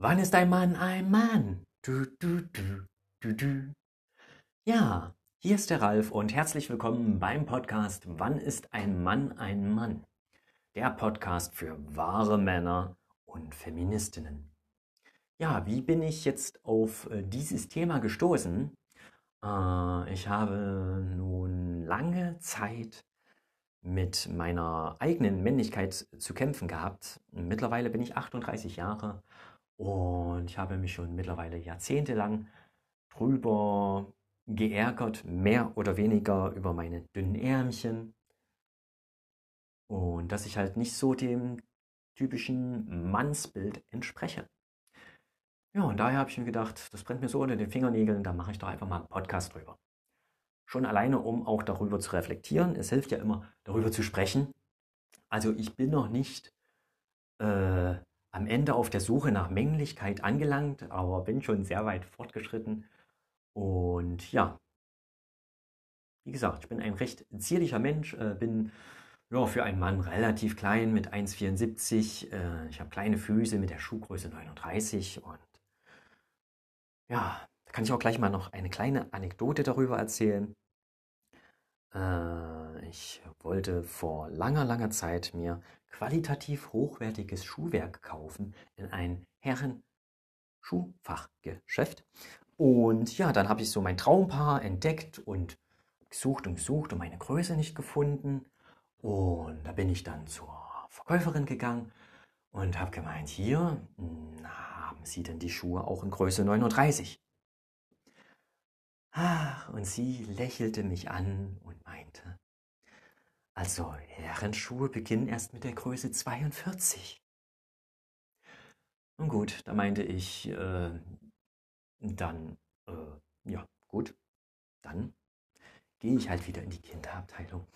Wann ist ein Mann ein Mann? Du, du, du, du, du. Ja, hier ist der Ralf und herzlich willkommen beim Podcast Wann ist ein Mann ein Mann? Der Podcast für wahre Männer und Feministinnen. Ja, wie bin ich jetzt auf äh, dieses Thema gestoßen? Äh, ich habe nun lange Zeit mit meiner eigenen Männlichkeit zu kämpfen gehabt. Mittlerweile bin ich 38 Jahre und ich habe mich schon mittlerweile jahrzehntelang drüber geärgert, mehr oder weniger über meine dünnen Ärmchen. Und dass ich halt nicht so dem typischen Mannsbild entspreche. Ja, und daher habe ich mir gedacht, das brennt mir so unter den Fingernägeln, da mache ich doch einfach mal einen Podcast drüber. Schon alleine, um auch darüber zu reflektieren. Es hilft ja immer, darüber zu sprechen. Also ich bin noch nicht äh, am Ende auf der Suche nach Männlichkeit angelangt, aber bin schon sehr weit fortgeschritten. Und ja, wie gesagt, ich bin ein recht zierlicher Mensch, äh, bin ja, für einen Mann relativ klein mit 1,74. Äh, ich habe kleine Füße mit der Schuhgröße 39 und ja, da kann ich auch gleich mal noch eine kleine Anekdote darüber erzählen. Äh, ich wollte vor langer, langer Zeit mir qualitativ hochwertiges Schuhwerk kaufen in ein Herren-Schuhfachgeschäft. Und ja, dann habe ich so mein Traumpaar entdeckt und gesucht und gesucht und meine Größe nicht gefunden. Und da bin ich dann zur Verkäuferin gegangen und habe gemeint, hier haben Sie denn die Schuhe auch in Größe 39? Ach, und sie lächelte mich an und meinte, also Herrenschuhe beginnen erst mit der Größe 42. Nun gut, da meinte ich, äh, dann, äh, ja, gut, dann gehe ich halt wieder in die Kinderabteilung.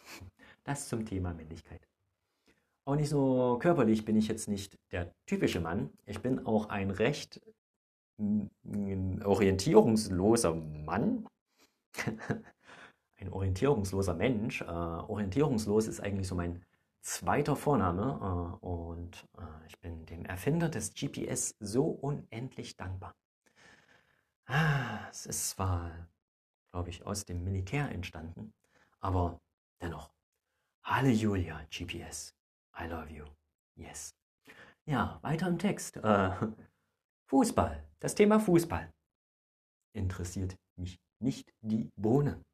Das zum Thema Männlichkeit. Auch nicht so körperlich bin ich jetzt nicht der typische Mann. Ich bin auch ein recht orientierungsloser Mann. ein orientierungsloser Mensch. Äh, orientierungslos ist eigentlich so mein zweiter Vorname äh, und äh, ich bin dem Erfinder des GPS so unendlich dankbar. Ah, es ist zwar, glaube ich, aus dem Militär entstanden, aber dennoch. Halleluja, GPS. I love you. Yes. Ja, weiter im Text. Fußball. Das Thema Fußball interessiert mich nicht die Bohne.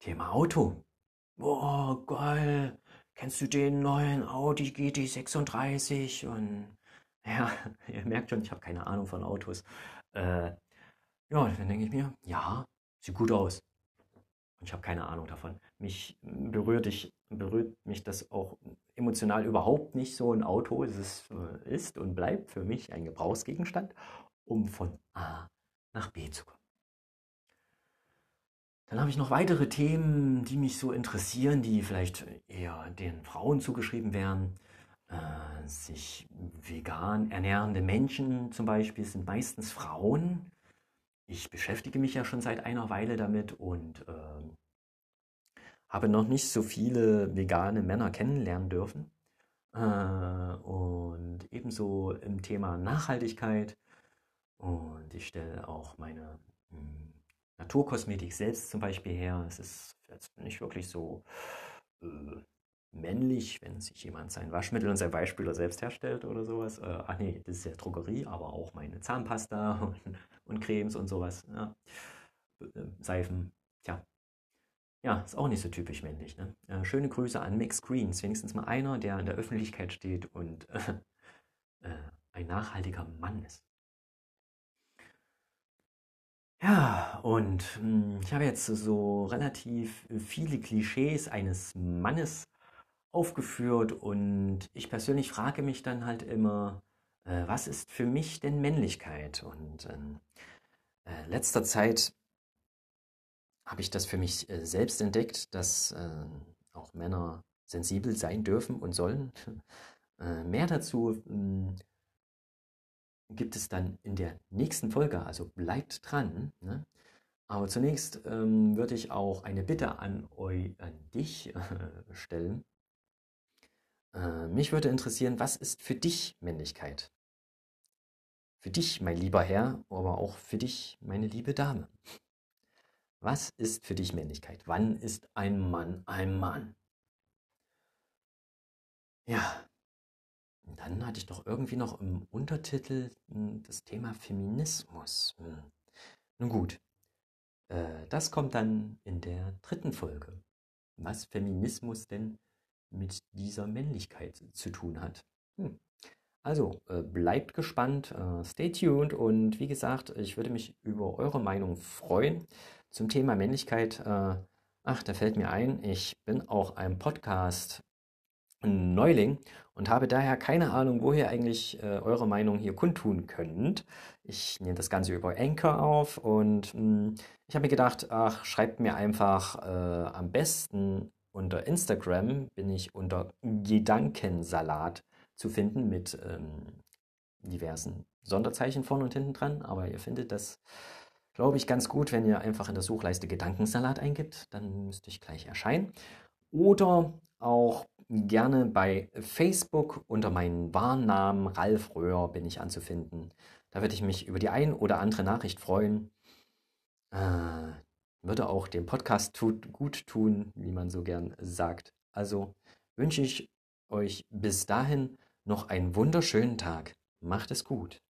Thema Auto. Boah, geil. Kennst du den neuen Audi GT36? Und ja, ihr merkt schon, ich habe keine Ahnung von Autos. Äh, ja, dann denke ich mir, ja, sieht gut aus. Und ich habe keine Ahnung davon. Mich berührt, ich, berührt mich das auch emotional überhaupt nicht so ein Auto. Es ist, äh, ist und bleibt für mich ein Gebrauchsgegenstand, um von A nach B zu kommen. Dann habe ich noch weitere Themen, die mich so interessieren, die vielleicht eher den Frauen zugeschrieben werden. Äh, sich vegan ernährende Menschen zum Beispiel sind meistens Frauen. Ich beschäftige mich ja schon seit einer Weile damit und äh, habe noch nicht so viele vegane Männer kennenlernen dürfen. Äh, und ebenso im Thema Nachhaltigkeit. Und ich stelle auch meine mh, hm, Naturkosmetik selbst zum Beispiel her. Es ist jetzt nicht wirklich so äh, männlich, wenn sich jemand sein Waschmittel und sein Weichspüler selbst herstellt oder sowas. Äh, ach nee, das ist ja Drogerie, aber auch meine Zahnpasta und, und Cremes und sowas. Ja. Äh, Seifen, tja. Ja, ist auch nicht so typisch männlich. Ne? Äh, schöne Grüße an Mix Greens, wenigstens mal einer, der in der Öffentlichkeit steht und äh, ein nachhaltiger Mann ist. Ja, und hm, ich habe jetzt so relativ viele Klischees eines Mannes aufgeführt und ich persönlich frage mich dann halt immer, äh, was ist für mich denn Männlichkeit? Und in äh, letzter Zeit habe ich das für mich äh, selbst entdeckt, dass äh, auch Männer sensibel sein dürfen und sollen. Äh, mehr dazu hm, gibt es dann in der nächsten Folge, also bleibt dran. Ne? Aber zunächst ähm, würde ich auch eine Bitte an, eu, an dich äh, stellen. Äh, mich würde interessieren, was ist für dich Männlichkeit? Für dich, mein lieber Herr, aber auch für dich, meine liebe Dame. Was ist für dich Männlichkeit? Wann ist ein Mann ein Mann? Ja, dann hatte ich doch irgendwie noch im Untertitel hm, das Thema Feminismus. Hm. Nun gut, äh, das kommt dann in der dritten Folge. Was Feminismus denn mit dieser Männlichkeit zu tun hat. Hm. Also, äh, bleibt gespannt, äh, stay tuned und wie gesagt, ich würde mich über eure Meinung freuen zum Thema Männlichkeit. Äh, ach, da fällt mir ein, ich bin auch ein Podcast Neuling und habe daher keine Ahnung, wo ihr eigentlich äh, eure Meinung hier kundtun könnt. Ich nehme das Ganze über Anchor auf und mh, hm, ich habe mir gedacht, ach, schreibt mir einfach äh, am besten unter Instagram bin ich unter Gedankensalat zu finden mit ähm, diversen Sonderzeichen vorne und hinten dran, aber ihr findet das, glaube ich, ganz gut, wenn ihr einfach in der Suchleiste Gedankensalat eingibt, dann müsste ich gleich erscheinen. Oder auch gerne bei Facebook unter meinem Warnnamen Ralf Röhr bin ich anzufinden. Da würde ich mich über die ein oder andere Nachricht freuen. Würde auch dem Podcast tut, gut tun, wie man so gern sagt. Also wünsche ich euch bis dahin noch einen wunderschönen Tag. Macht es gut.